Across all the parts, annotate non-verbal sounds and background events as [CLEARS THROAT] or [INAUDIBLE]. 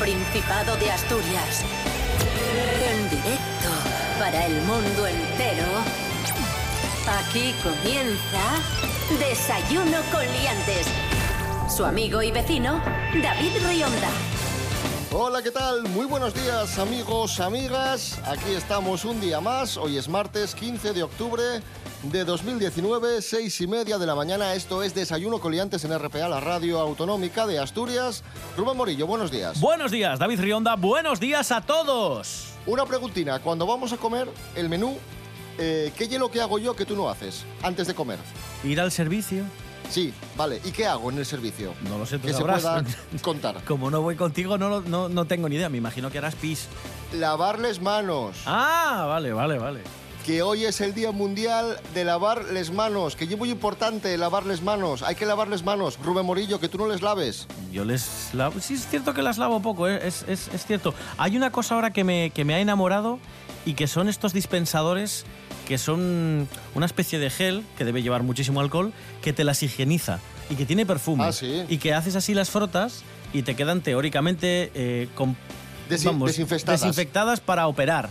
Principado de Asturias. En directo para el mundo entero. Aquí comienza Desayuno con Liantes. Su amigo y vecino, David Rionda. Hola, ¿qué tal? Muy buenos días, amigos, amigas. Aquí estamos un día más. Hoy es martes 15 de octubre de 2019, seis y media de la mañana. Esto es Desayuno Coliantes en RPA, la radio autonómica de Asturias. Rubén Morillo, buenos días. Buenos días, David Rionda. Buenos días a todos. Una preguntina. Cuando vamos a comer el menú, eh, ¿qué hielo que hago yo que tú no haces antes de comer? Ir al servicio. Sí, vale. ¿Y qué hago en el servicio? No lo sé, tú Que se pueda [LAUGHS] contar. Como no voy contigo, no, no, no tengo ni idea. Me imagino que harás pis. Lavarles manos. Ah, vale, vale, vale. Que hoy es el Día Mundial de lavarles manos, que es muy importante lavarles manos, hay que lavarles manos. Rubén Morillo, que tú no les laves. Yo les lavo. Sí, es cierto que las lavo poco, ¿eh? es, es- es cierto. Hay una cosa ahora que me, que me ha enamorado y que son estos dispensadores que son una especie de gel que debe llevar muchísimo alcohol que te las higieniza y que tiene perfume. Ah, sí. Y que haces así las frotas y te quedan teóricamente eh, con, Desi- desinfectadas. desinfectadas para operar.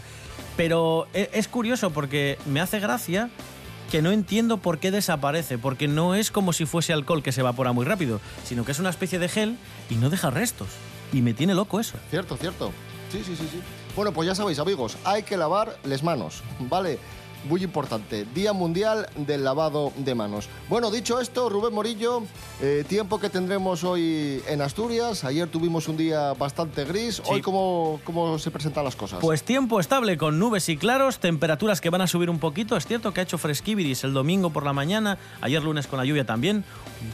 Pero e- es curioso porque me hace gracia que no entiendo por qué desaparece, porque no es como si fuese alcohol que se evapora muy rápido, sino que es una especie de gel y no deja restos. Y me tiene loco eso. Cierto, cierto. Sí, sí, sí, sí. Bueno, pues ya sabéis, amigos, hay que lavar les manos, ¿vale? Muy importante, Día Mundial del Lavado de Manos. Bueno, dicho esto, Rubén Morillo, eh, tiempo que tendremos hoy en Asturias. Ayer tuvimos un día bastante gris. Hoy, ¿cómo, ¿cómo se presentan las cosas? Pues tiempo estable con nubes y claros, temperaturas que van a subir un poquito. Es cierto que ha hecho fresquiviris el domingo por la mañana, ayer lunes con la lluvia también.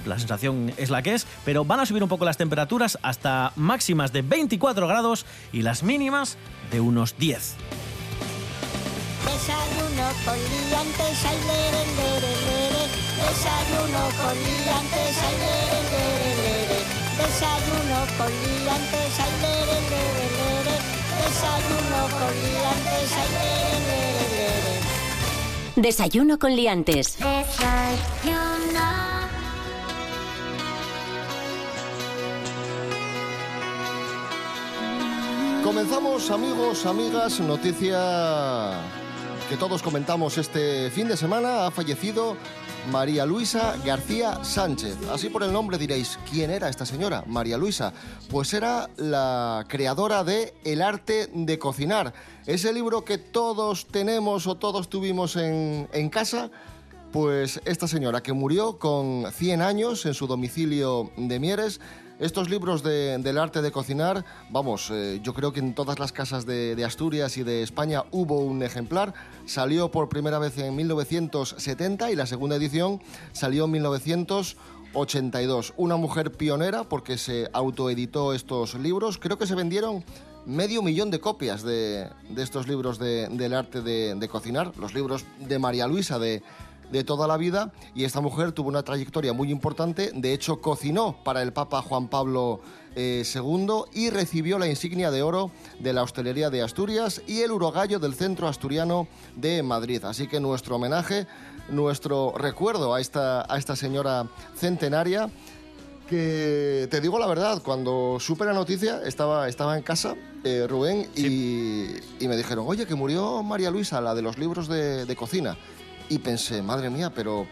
La sensación es la que es, pero van a subir un poco las temperaturas hasta máximas de 24 grados y las mínimas de unos 10. Desayuno con liantes, ay, lere, lere, lere. Desayuno con liantes, ay, lere, lere, lere. Desayuno con liantes, ay, lere, lere, lere. Desayuno con liantes, ay, lere, lere, lere. Desayuno con Liantes. Desayuno. Comenzamos, amigos, amigas, noticia que todos comentamos este fin de semana. Ha fallecido María Luisa García Sánchez. Así por el nombre diréis, ¿quién era esta señora? María Luisa. Pues era la creadora de El arte de cocinar. Ese libro que todos tenemos o todos tuvimos en, casa. Pues esta señora que murió con 100 años en su domicilio de Mieres, estos libros de- del arte de cocinar, vamos, eh, yo creo que en todas las casas de, de Asturias y de España hubo un ejemplar, salió por primera vez en 1970 y la segunda edición salió en 1982. Una mujer pionera porque se autoeditó estos libros, creo que se vendieron medio millón de copias de, de estos libros de- del arte de cocinar, los libros de María Luisa de, de toda la vida, y esta mujer tuvo una trayectoria muy importante, de hecho cocinó para el Papa Juan Pablo eh, II y recibió la insignia de oro de la hostelería de Asturias y el urogallo del Centro Asturiano de Madrid. Así que nuestro homenaje, nuestro recuerdo a esta, a esta señora centenaria que te digo la verdad, cuando supe la noticia estaba, estaba en casa, eh, Rubén, y, y me dijeron, oye, que murió María Luisa, la de los libros de, de cocina. Y pensé, madre mía, pero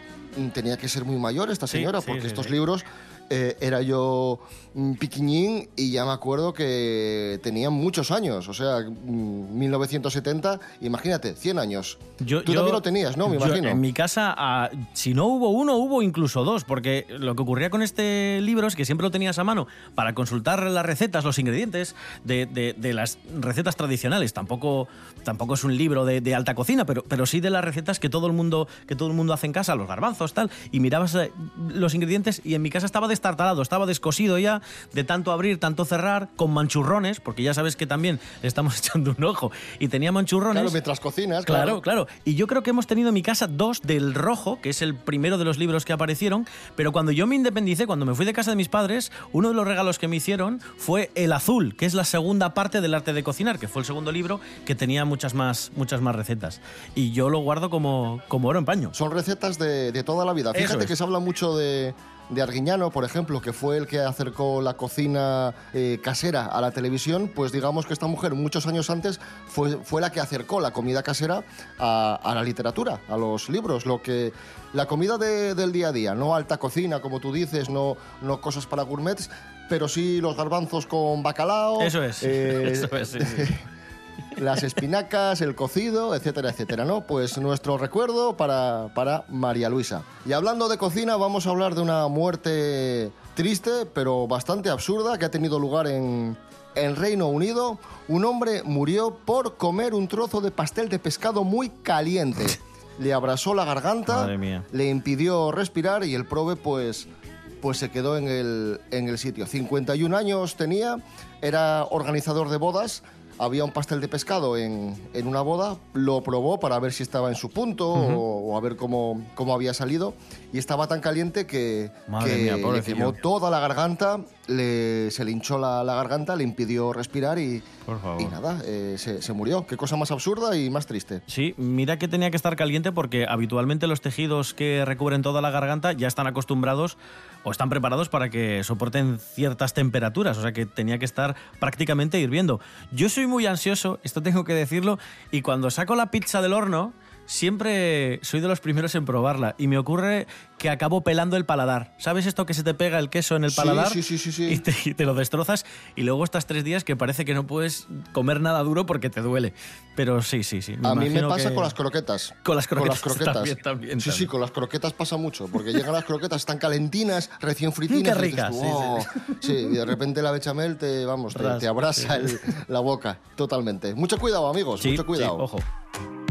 tenía que ser muy mayor esta señora, sí, porque sí, estos libros eh, era yo mm, piquiñín y ya me acuerdo que tenían muchos años, o sea, mm, 1970, imagínate, 100 años. Yo- Tú yo- también lo tenías, ¿no? Me yo imagino. En mi casa, ah, si no hubo uno, hubo incluso dos, porque lo que ocurría con este libro es que siempre lo tenías a mano para consultar las recetas, los ingredientes de, de- de las recetas tradicionales. Tampoco, tampoco es un libro de, de alta cocina, pero, pero sí de las recetas que todo el mundo que todo el mundo hace en casa, los garbanzos, tal. Y mirabas eh, los ingredientes y en mi casa estaba destartalado, estaba descosido ya de tanto abrir, tanto cerrar, con manchurrones, porque ya sabes que también le estamos [LAUGHS] echando un ojo. Y tenía manchurrones. Claro, mientras cocinas, Claro, claro. Y yo creo que hemos tenido en mi casa dos del rojo, que es el primero de los libros que aparecieron, pero cuando yo me independicé, cuando me fui de casa de mis padres, uno de los regalos que me hicieron fue el azul, que es la segunda parte del arte de cocinar, que fue el segundo libro que tenía muchas más, muchas más recetas. Y yo lo guardo como, como oro en paño. Son recetas de, de toda la vida. Fíjate es. que se habla mucho de, de Arguiñano, por ejemplo, que fue el que acercó la cocina eh, casera a la televisión, pues digamos que esta mujer muchos años antes fue, fue la que acercó la comida casera a, a la literatura, a los libros, lo que la comida de- del día a día, no alta cocina, como tú dices, no, no cosas para gourmets, pero sí los garbanzos con bacalao. Eso es. eh, [LAUGHS] Eso es, sí, sí. [LAUGHS] las espinacas, el cocido, etcétera, etcétera, ¿no? Pues nuestro recuerdo para, para María Luisa. Y hablando de cocina, vamos a hablar de una muerte triste, pero bastante absurda, que ha tenido lugar en, en Reino Unido. Un hombre murió por comer un trozo de pastel de pescado muy caliente. [LAUGHS] Le abrasó la garganta, le impidió respirar y el probe, pues, pues se quedó en el, en el sitio. 51 años tenía, era organizador de bodas, había un pastel de pescado en, en una boda, lo probó para ver si estaba en su punto o, o a ver cómo, cómo había salido y estaba tan caliente que, que mía, le quemó toda la garganta, le- se le hinchó la, la garganta, le impidió respirar y nada, eh, se, se murió. Qué cosa más absurda y más triste. Sí, mira que tenía que estar caliente porque habitualmente los tejidos que recubren toda la garganta ya están acostumbrados o están preparados para que soporten ciertas temperaturas, o sea que tenía que estar prácticamente hirviendo. Yo soy muy ansioso, esto tengo que decirlo, y cuando saco la pizza del horno, siempre soy de los primeros en probarla y me ocurre que acabo pelando el paladar. ¿Sabes esto que se te pega el queso en el Sí, paladar? sí, sí, sí, sí. Y te, y te lo destrozas y luego estás tres días que parece que no puedes comer nada duro porque te duele. Pero sí, sí, sí. a mí me pasa que- con las croquetas. Con las croquetas Con las [LAUGHS] croquetas. también, también, sí, sí, con las croquetas pasa mucho, porque llegan las croquetas, están calentinas, recién fritinas. Qué y dices ricas, sí, "Oh". Sí, y de repente la bechamel te, vamos, te, Ras, te abrasa sí. el- la boca, totalmente. Mucho cuidado, amigos, Sí, mucho cuidado. sí, ojo.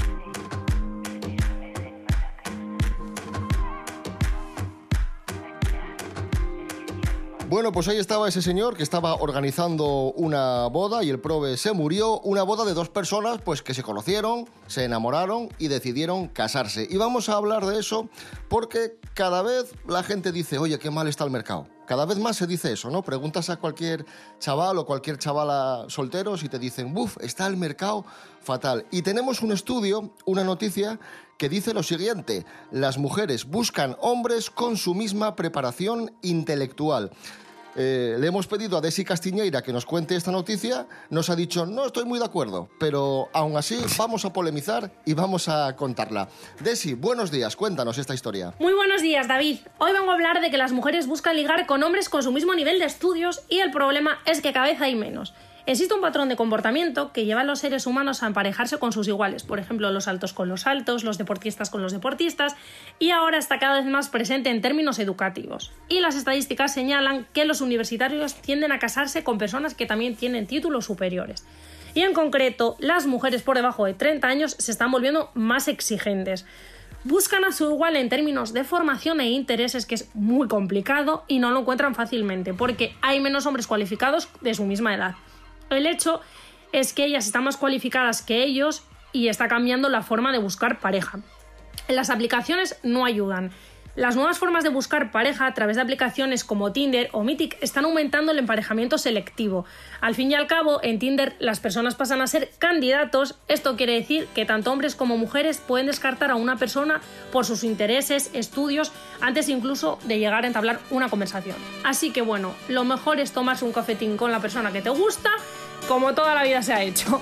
Bueno, pues ahí estaba ese señor que estaba organizando una boda y el prove se murió. Una boda de dos personas pues que se conocieron, se enamoraron y decidieron casarse. Y vamos a hablar de eso porque cada vez la gente dice, oye, qué mal está el mercado. Cada vez más se dice eso, ¿no? Preguntas a cualquier chaval o cualquier chavala solteros y te dicen, buf, está el mercado fatal. Y tenemos un estudio, una noticia que dice lo siguiente, las mujeres buscan hombres con su misma preparación intelectual. Eh, le hemos pedido a Desi Castiñeira que nos cuente esta noticia, nos ha dicho, no estoy muy de acuerdo, pero aún así [LAUGHS] vamos a polemizar y vamos a contarla. Desi, buenos días, cuéntanos esta historia. Muy buenos días, David. Hoy vengo a hablar de que las mujeres buscan ligar con hombres con su mismo nivel de estudios y el problema es que cada vez hay menos. Existe un patrón de comportamiento que lleva a los seres humanos a emparejarse con sus iguales, por ejemplo, los altos con los altos, los deportistas con los deportistas, y ahora está cada vez más presente en términos educativos. Y las estadísticas señalan que los universitarios tienden a casarse con personas que también tienen títulos superiores. Y en concreto, las mujeres por debajo de 30 años se están volviendo más exigentes. Buscan a su igual en términos de formación e intereses, que es muy complicado y no lo encuentran fácilmente, porque hay menos hombres cualificados de su misma edad. El hecho es que ellas están más cualificadas que ellos y está cambiando la forma de buscar pareja. Las aplicaciones no ayudan. Las nuevas formas de buscar pareja a través de aplicaciones como Tinder o Mythic están aumentando el emparejamiento selectivo. Al fin y al cabo, en Tinder las personas pasan a ser candidatos. Esto quiere decir que tanto hombres como mujeres pueden descartar a una persona por sus intereses, estudios, antes incluso de llegar a entablar una conversación. Así que bueno, lo mejor es tomarse un cafetín con la persona que te gusta, como toda la vida se ha hecho.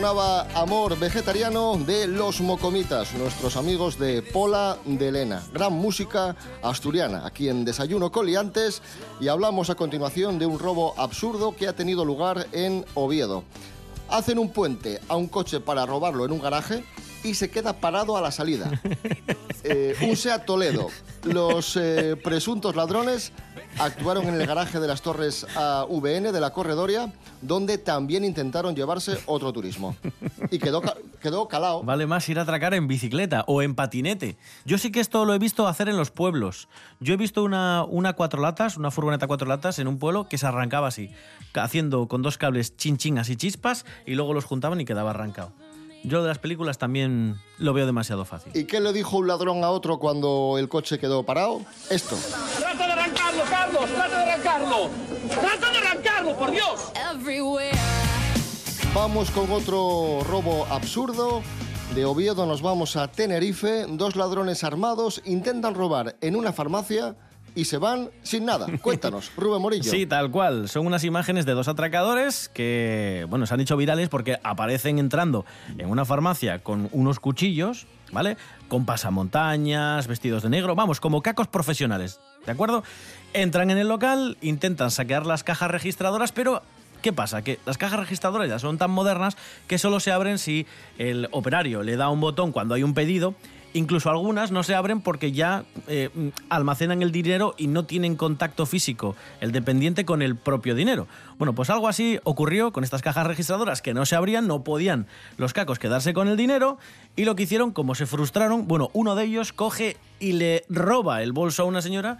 Sonaba Amor Vegetariano de Los Mocomitas, nuestros amigos de Pola de Elena. Gran música asturiana, aquí en Desayuno Coliantes. Y hablamos a continuación de un robo absurdo que ha tenido lugar en Oviedo. Hacen un puente a un coche para robarlo en un garaje y se queda parado a la salida. [LAUGHS] Eh, un SEAT Toledo. Los eh, presuntos ladrones actuaron en el garaje de las Torres AVN de la Corredoria, donde también intentaron llevarse otro turismo. Y quedó, quedó calado. Vale más ir a atracar en bicicleta o en patinete. Yo sí que esto lo he visto hacer en los pueblos. Yo he visto una, una cuatro latas, una furgoneta cuatro latas en un pueblo que se arrancaba así, haciendo con dos cables chin chin así chispas y luego los juntaban y quedaba arrancado. Yo de las películas también lo veo demasiado fácil. ¿Y qué le dijo un ladrón a otro cuando el coche quedó parado? Esto. ¡Trata de arrancarlo, Carlos! ¡Trata de arrancarlo! ¡Trata de arrancarlo, por Dios! Vamos con otro robo absurdo. De Oviedo nos vamos a Tenerife. Dos ladrones armados intentan robar en una farmacia y se van sin nada. [LAUGHS] Cuéntanos, Rubén Morillo. Sí, tal cual. Son unas imágenes de dos atracadores que, bueno, se han hecho virales porque aparecen entrando en una farmacia con unos cuchillos, ¿vale? Con pasamontañas, vestidos de negro, vamos, como cacos profesionales, ¿de acuerdo? Entran en el local, intentan saquear las cajas registradoras, pero ¿Qué pasa? Que las cajas registradoras ya son tan modernas que solo se abren si el operario le da un botón cuando hay un pedido. Incluso algunas no se abren porque ya eh, almacenan el dinero y no tienen contacto físico el dependiente con el propio dinero. Bueno, pues algo así ocurrió con estas cajas registradoras que no se abrían, no podían los cacos quedarse con el dinero y lo que hicieron, como se frustraron, bueno, uno de ellos coge y le roba el bolso a una señora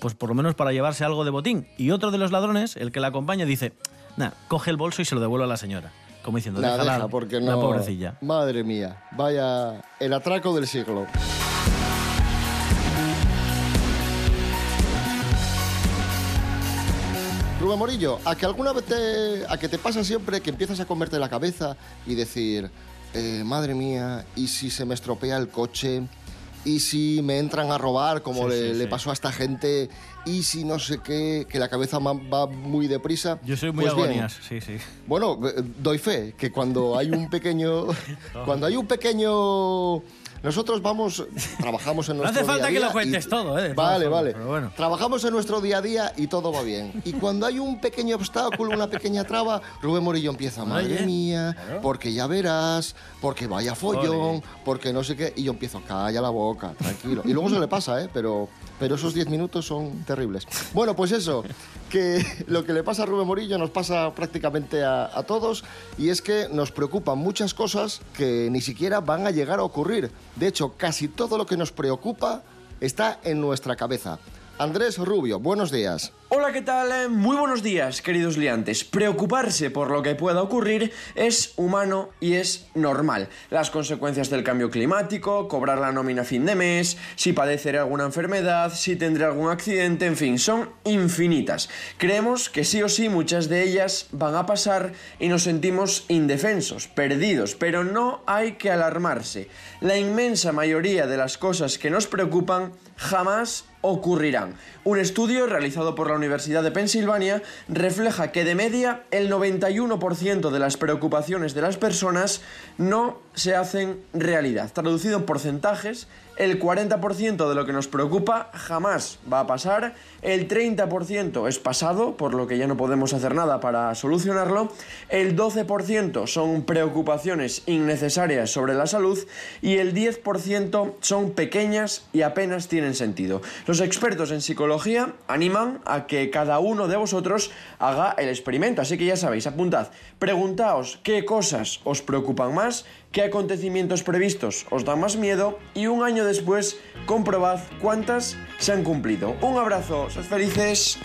pues por lo menos para llevarse algo de botín. Y otro de los ladrones, el que la acompaña, dice, nah, coge el bolso y se lo devuelve a la señora. Como diciendo, Nada, déjala, deja, porque no. la pobrecilla. Madre mía, vaya el atraco del siglo. Rubén Morillo, a que alguna vez te, a que te pasa siempre que empiezas a comerte la cabeza y decir, eh, madre mía, ¿y si se me estropea el coche? ¿Y si me entran a robar como Sí, le, sí, le sí. pasó a esta gente? ¿Y si no sé qué? Que la cabeza va muy deprisa. Yo soy muy Pues bien, sí, sí. bueno, eh, doy fe que cuando hay un pequeño, [LAUGHS] cuando hay un pequeño, nosotros vamos, trabajamos en [LAUGHS] No nuestro hace falta día a que día lo cuentes y- todo, ¿eh? Vale, todas vale. bueno. Trabajamos en nuestro día a día y todo va bien. Y cuando hay un pequeño obstáculo, una pequeña traba, Rubén Morillo empieza, madre Oye, mía, porque ya verás, porque vaya follón, Ole. porque no sé qué, y yo empiezo, calla la boca, tranquilo. Y luego se le pasa, ¿eh? Pero, pero esos 10 minutos son terribles. Bueno, pues eso, que [LAUGHS] lo que le pasa a Rubén Morillo nos pasa prácticamente a, a todos, y es que nos preocupan muchas cosas que ni siquiera van a llegar a ocurrir. De hecho, casi todo lo que nos preocupa está en nuestra cabeza. Andrés Rubio, buenos días. Hola, ¿qué tal? Eh, Muy buenos días, queridos liantes. Preocuparse por lo que pueda ocurrir es humano y es normal. Las consecuencias del cambio climático, cobrar la nómina a fin de mes, si padeceré alguna enfermedad, si tendré algún accidente, en fin, son infinitas. Creemos que sí o sí muchas de ellas van a pasar y nos sentimos indefensos, perdidos, pero no hay que alarmarse. La inmensa mayoría de las cosas que nos preocupan jamás ocurrirán. Un estudio realizado por la Universidad de Pensilvania refleja que de media el 91% de las preocupaciones de las personas no se hacen realidad. Traducido en porcentajes, el 40% de lo que nos preocupa jamás va a pasar, el 30% es pasado, por lo que ya no podemos hacer nada para solucionarlo, el 12% son preocupaciones innecesarias sobre la salud. Y el 10% son pequeñas y apenas tienen sentido. Los expertos en psicología animan a que cada uno de vosotros haga el experimento, así que ya sabéis, apuntad, preguntaos qué cosas os preocupan más, qué acontecimientos previstos os dan más miedo y un año después comprobad cuántas se han cumplido. Un abrazo, sed felices.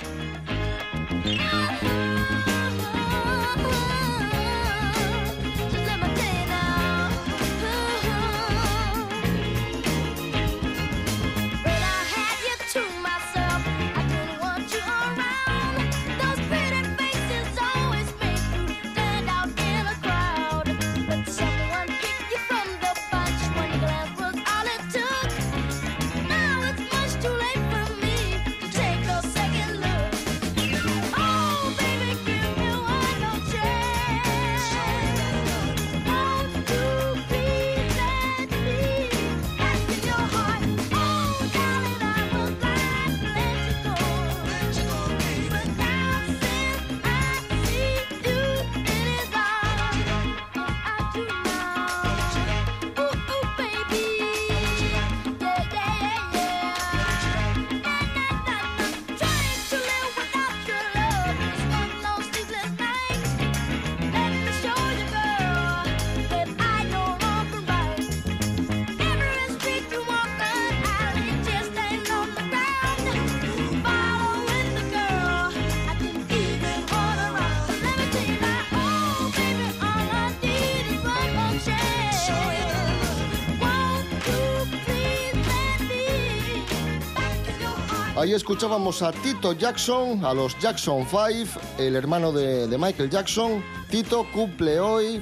Ahí escuchábamos a Tito Jackson, a los Jackson 5, el hermano de, de Michael Jackson. Tito cumple hoy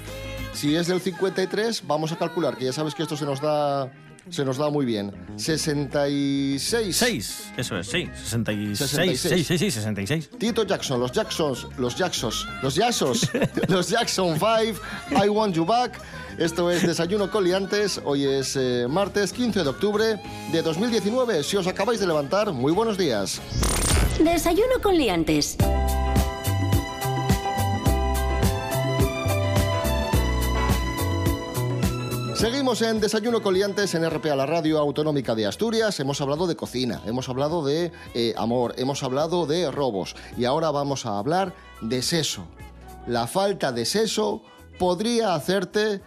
si es del 53, vamos a calcular, que ya sabes que esto se nos da se nos da muy bien. 66. 6, eso es, sí. 66. 66. Sí, sí, 66. Tito Jackson, los Jacksons, los Jacksons, los Jacksons, [LAUGHS] los Jackson 5, I Want You Back. Esto es Desayuno Coliantes. Hoy es eh, martes 15 de octubre de 2019. Si os acabáis de levantar, muy buenos días. Desayuno con liantes. Seguimos en Desayuno Coliantes en RPA, la radio autonómica de Asturias. Hemos hablado de cocina, hemos hablado de eh, amor, hemos hablado de robos y ahora vamos a hablar de seso. La falta de seso podría hacerte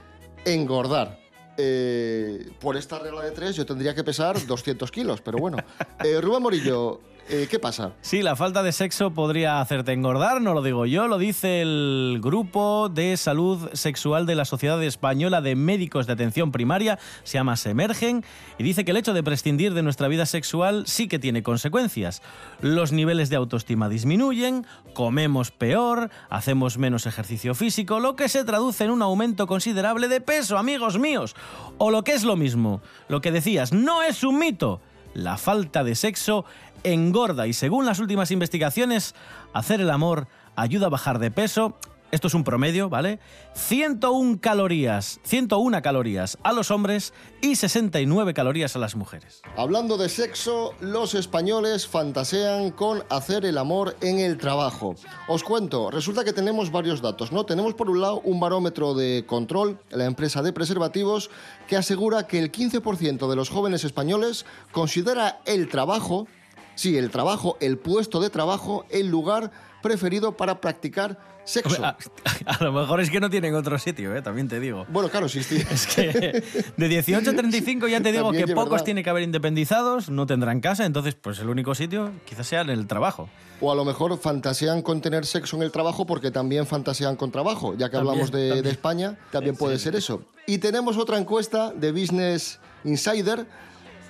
engordar. Eh, por esta regla de tres yo tendría que pesar 200 kilos, pero bueno. [LAUGHS] Eh, Rubén Morillo, eh, ¿Qué pasa? Sí, la falta de sexo podría hacerte engordar, no lo digo yo, lo dice el Grupo de Salud Sexual de la Sociedad Española de Médicos de Atención Primaria, se llama Semergen, y dice que el hecho de prescindir de nuestra vida sexual sí que tiene consecuencias. Los niveles de autoestima disminuyen, comemos peor, hacemos menos ejercicio físico, lo que se traduce en un aumento considerable de peso, amigos míos. O lo que es lo mismo, lo que decías, no es un mito. La falta de sexo engorda y según las últimas investigaciones, hacer el amor ayuda a bajar de peso esto es un promedio, ¿vale? 101 calorías, 101 calorías a los hombres y 69 calorías a las mujeres. Hablando de sexo, los españoles fantasean con hacer el amor en el trabajo. Os cuento, resulta que tenemos varios datos, ¿no? Tenemos por un lado un barómetro de control, la empresa de preservativos, que asegura que el 15% de los jóvenes españoles considera el trabajo Sí, el trabajo, el puesto de trabajo, el lugar preferido para practicar sexo. [LAUGHS] A, lo mejor es que no tienen otro sitio, ¿eh? también te digo. Bueno, claro, sí, sí. Es que de 18 a 35 ya te digo que pocos verdad. tiene que haber independizados, no tendrán casa, entonces pues el único sitio quizás sea en el trabajo. O a lo mejor fantasean con tener sexo en el trabajo porque también fantasean con trabajo, ya que hablamos de, España, también puede ser eso. Y tenemos otra encuesta de Business Insider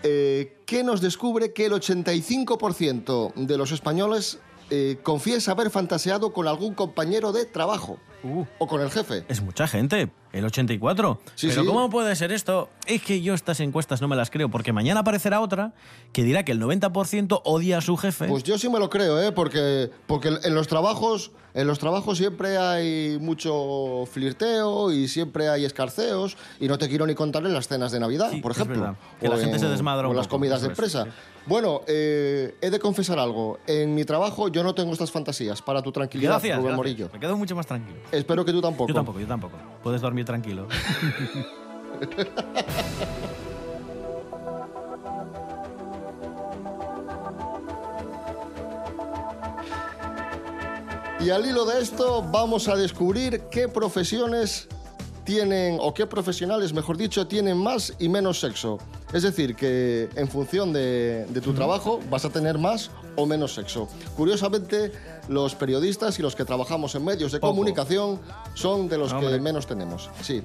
eh, que nos descubre que el 85% de los españoles eh, confiesa haber fantaseado con algún compañero de trabajo. Uh. o con el jefe. Es mucha gente, el 84. Sí, Pero ¿cómo puede ser esto? Es que yo estas encuestas no me las creo, porque mañana aparecerá otra que dirá que el 90% odia a su jefe. Pues yo sí me lo creo, ¿eh? porque, porque en los trabajos... En los trabajos siempre hay mucho flirteo y siempre hay escarceos y no te quiero ni contar en las cenas de Navidad, por ejemplo. Que la gente se desmadra. O las comidas de empresa. Bueno, eh, he de confesar algo. En mi trabajo yo no tengo estas fantasías. Para tu tranquilidad, gracias, Rubén gracias. Morillo. Me quedo mucho más tranquilo. Espero que tú tampoco. Yo tampoco, yo tampoco. Puedes dormir tranquilo. [LAUGHS] Y al hilo de esto vamos a descubrir qué profesiones tienen, o qué profesionales, mejor dicho, tienen más y menos sexo. Es decir, que en función de, de tu trabajo vas a tener más o menos sexo. Curiosamente, los periodistas y los que trabajamos en medios de comunicación son de los que menos tenemos. Sí.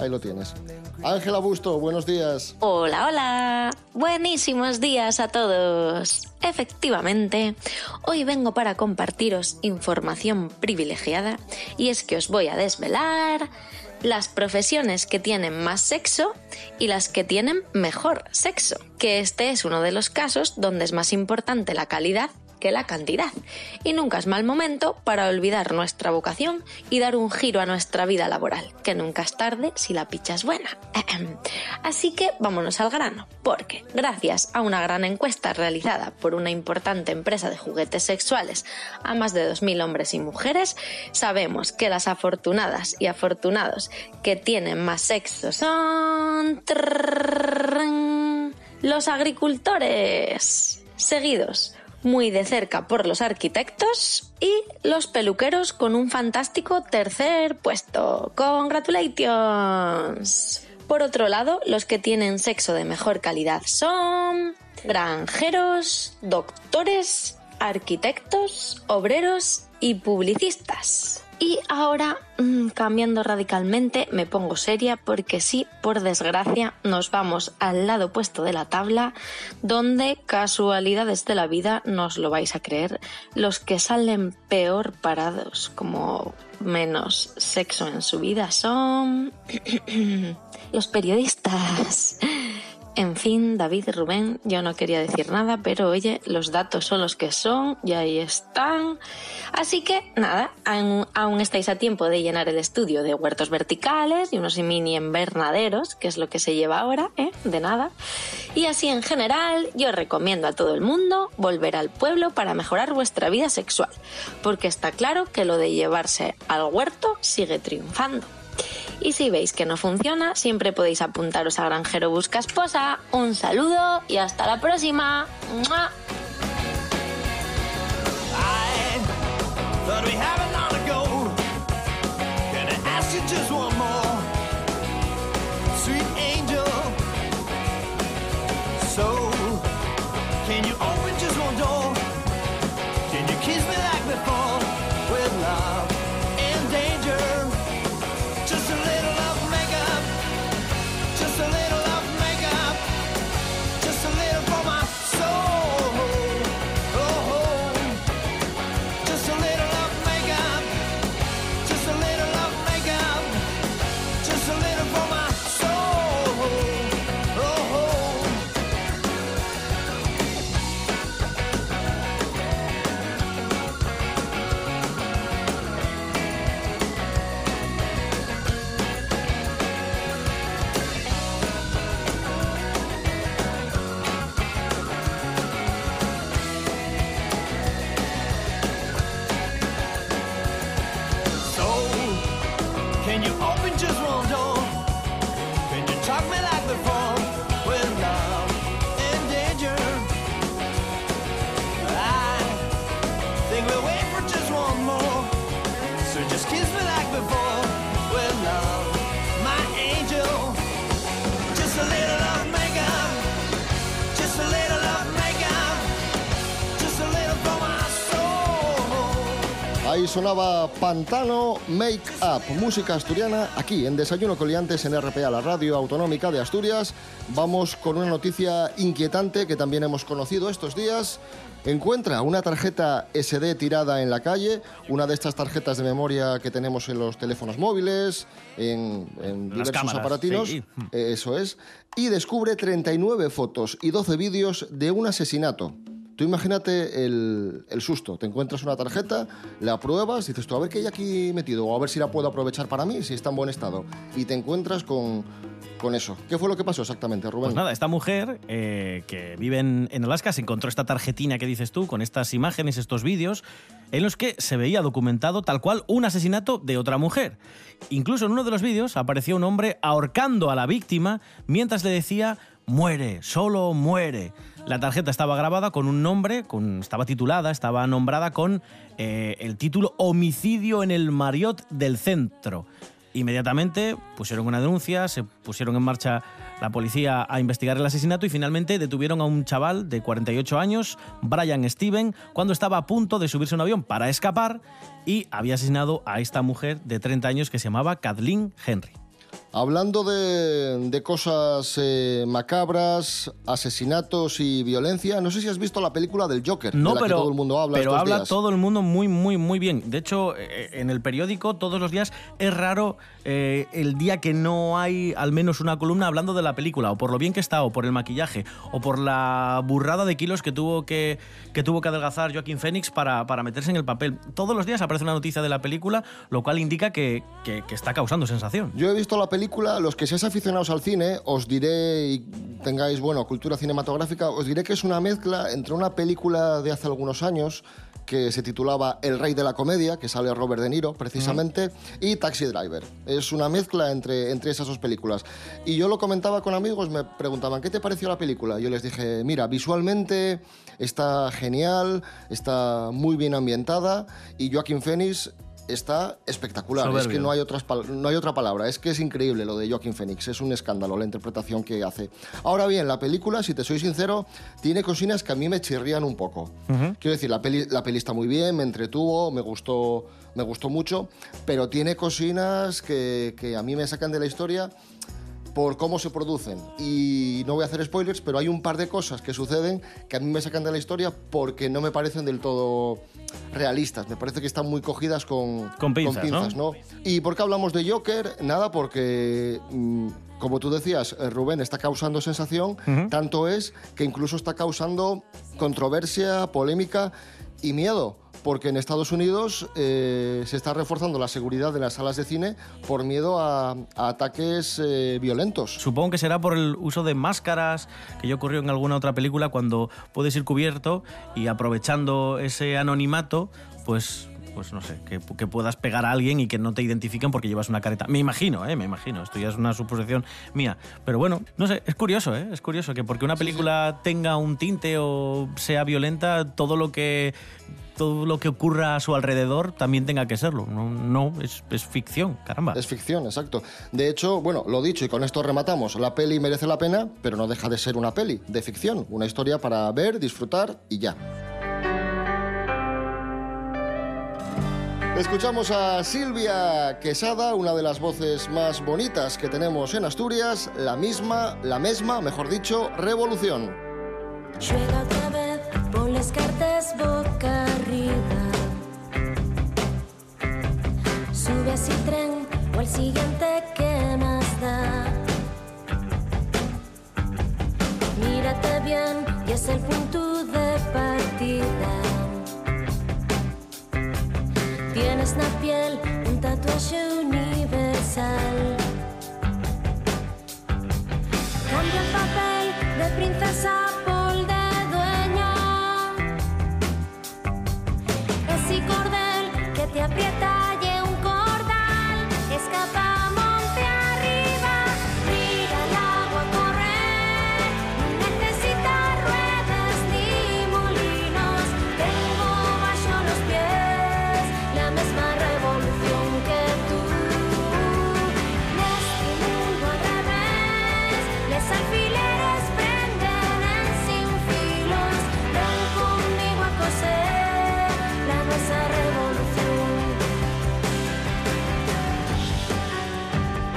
Ahí lo tienes. Ángela Busto, buenos días. Hola, hola. Buenísimos días a todos. Efectivamente, hoy vengo para compartiros información privilegiada y es que os voy a desvelar las profesiones que tienen más sexo y las que tienen mejor sexo, que este es uno de los casos donde es más importante la calidad la cantidad. Y nunca es mal momento para olvidar nuestra vocación y dar un giro a nuestra vida laboral, que nunca es tarde si la picha es buena. Así que vámonos al grano, porque gracias a una gran encuesta realizada por una importante empresa de juguetes sexuales a más de 2.000 hombres y mujeres, sabemos que las afortunadas y afortunados que tienen más sexo son los agricultores, seguidos muy de cerca por los arquitectos y los peluqueros con un fantástico tercer puesto. ¡Congratulations! Por otro lado, los que tienen sexo de mejor calidad son granjeros, doctores, arquitectos, obreros y publicistas. Y ahora, mm, cambiando radicalmente, me pongo seria porque sí, por desgracia, nos vamos al lado opuesto de la tabla, donde casualidades de la vida, no os lo vais a creer, los que salen peor parados, como menos sexo en su vida, son [CLEARS THROAT] los periodistas. En fin, David Rubén, yo no quería decir nada, pero oye, los datos son los que son y ahí están. Así que nada, aún, aún estáis a tiempo de llenar el estudio de huertos verticales y unos mini invernaderos, que es lo que se lleva ahora, ¿eh? De nada. Y así en general, yo recomiendo a todo el mundo volver al pueblo para mejorar vuestra vida sexual, porque está claro que lo de llevarse al huerto sigue triunfando. Y si veis que no funciona, siempre podéis apuntaros a Granjero Busca Esposa. Un saludo y hasta la próxima. ¡Mua! Ahí sonaba Pantano Make Up, música asturiana, aquí en Desayuno Coliantes en RPA, la radio autonómica de Asturias. Vamos con una noticia inquietante que también hemos conocido estos días. Encuentra una tarjeta SD tirada en la calle, una de estas tarjetas de memoria que tenemos en los teléfonos móviles, en, diversos cámaras, aparatinos. sí. Eso es. Y descubre 39 fotos y 12 vídeos de un asesinato. Tú imagínate el, el susto. Te encuentras una tarjeta, la pruebas, dices tú, a ver qué hay aquí metido, o a ver si la puedo aprovechar para mí, si está en buen estado. Y te encuentras con, con eso. ¿Qué fue lo que pasó exactamente, Rubén? Pues nada, esta mujer eh, que vive en, en Alaska se encontró esta tarjetina que dices tú, con estas imágenes, estos vídeos, en los que se veía documentado tal cual un asesinato de otra mujer. Incluso en uno de los vídeos apareció un hombre ahorcando a la víctima mientras le decía, muere, solo muere. La tarjeta estaba grabada con un nombre, con, estaba titulada, estaba nombrada con eh, el título Homicidio en el Marriott del Centro. Inmediatamente pusieron una denuncia, se pusieron en marcha la policía a investigar el asesinato y finalmente detuvieron a un chaval de 48 años, Brian Steven, cuando estaba a punto de subirse a un avión para escapar y había asesinado a esta mujer de 30 años que se llamaba Kathleen Henry. Hablando de, de cosas eh, macabras, asesinatos y violencia, no sé si has visto la película del Joker, No, de la pero, que todo el mundo habla pero estos habla días. todo el mundo muy, muy, muy bien. De hecho, eh, en el periódico todos los días es raro eh, el día que no hay al menos una columna hablando de la película, o por lo bien que está, o por el maquillaje, o por la burrada de kilos que tuvo que, que, tuvo que adelgazar Joaquín Phoenix para, para meterse en el papel. Todos los días aparece una noticia de la película, lo cual indica que, que- que está causando sensación. Yo he visto la película, los que seáis aficionados al cine, os diré, y tengáis, bueno, cultura cinematográfica, os diré que es una mezcla entre una película de hace algunos años que se titulaba El Rey de la Comedia, que sale Robert De Niro, precisamente, y Taxi Driver. Es una mezcla entre, entre esas dos películas. Y yo lo comentaba con amigos, me preguntaban, ¿qué te pareció la película? Yo les dije, mira, visualmente está genial, está muy bien ambientada, y Joaquín Phoenix está espectacular. Es que no hay, otras, no hay otra palabra. Es que es increíble lo de Joaquin Phoenix. Es un escándalo la interpretación que hace. Ahora bien, la película, si te soy sincero, tiene cosinas que a mí me chirrían un poco. Quiero decir, la peli, la peli está muy bien, me entretuvo, me gustó, me gustó mucho, pero tiene cosinas que, que a mí me sacan de la historia por cómo se producen. Y no voy a hacer spoilers, pero hay un par de cosas que suceden que a mí me sacan de la historia porque no me parecen del todo realistas. Me parece que están muy cogidas con, Con pinzas, ¿no? ¿Y por qué hablamos de Joker? Nada, porque... mm, como tú decías, eh, Rubén está causando sensación, tanto es que incluso está causando controversia, polémica y miedo, porque en Estados Unidos eh, se está reforzando la seguridad de las salas de cine por miedo a, a ataques eh, violentos. Supongo que será por el uso de máscaras que ya ocurrió en alguna otra película cuando puedes ir cubierto y aprovechando ese anonimato, pues, pues no sé, que, que puedas pegar a alguien y que no te identifiquen porque llevas una careta. Me imagino, ¿eh? Me imagino. Esto ya es una suposición mía. Pero bueno, no sé, es curioso, ¿eh? Es curioso que porque una película tenga un tinte o sea violenta, todo lo que todo lo que ocurra a su alrededor también tenga que serlo. No, no es, es ficción, caramba. Es ficción, exacto. De hecho, bueno, lo dicho y con esto rematamos, la peli merece la pena, pero no deja de ser una peli de ficción, una historia para ver, disfrutar y ya. Escuchamos a Silvia Quesada, una de las voces más bonitas que tenemos en Asturias, la misma, la misma, mejor dicho, revolución. Las cartas boca arriba. Sube a ese tren o al siguiente que más da. Mírate bien y es el punto de partida. Tienes la piel un tatuaje universal. Cambia el papel de princesa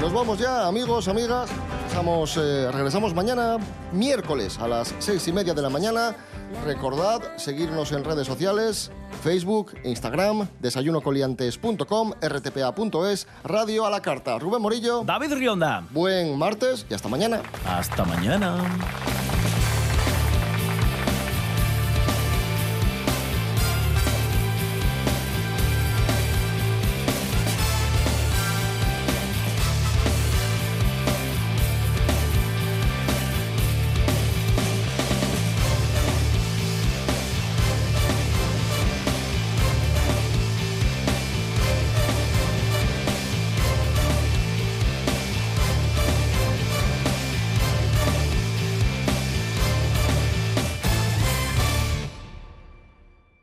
Nos vamos ya, amigos, amigas. Estamos, eh, regresamos mañana, miércoles, a las seis y media de la mañana. Recordad seguirnos en redes sociales, Facebook, Instagram, desayunocoliantes.com, rtpa.es, radio a la carta. Rubén Morillo, David Rionda. buen martes y hasta mañana. Hasta mañana.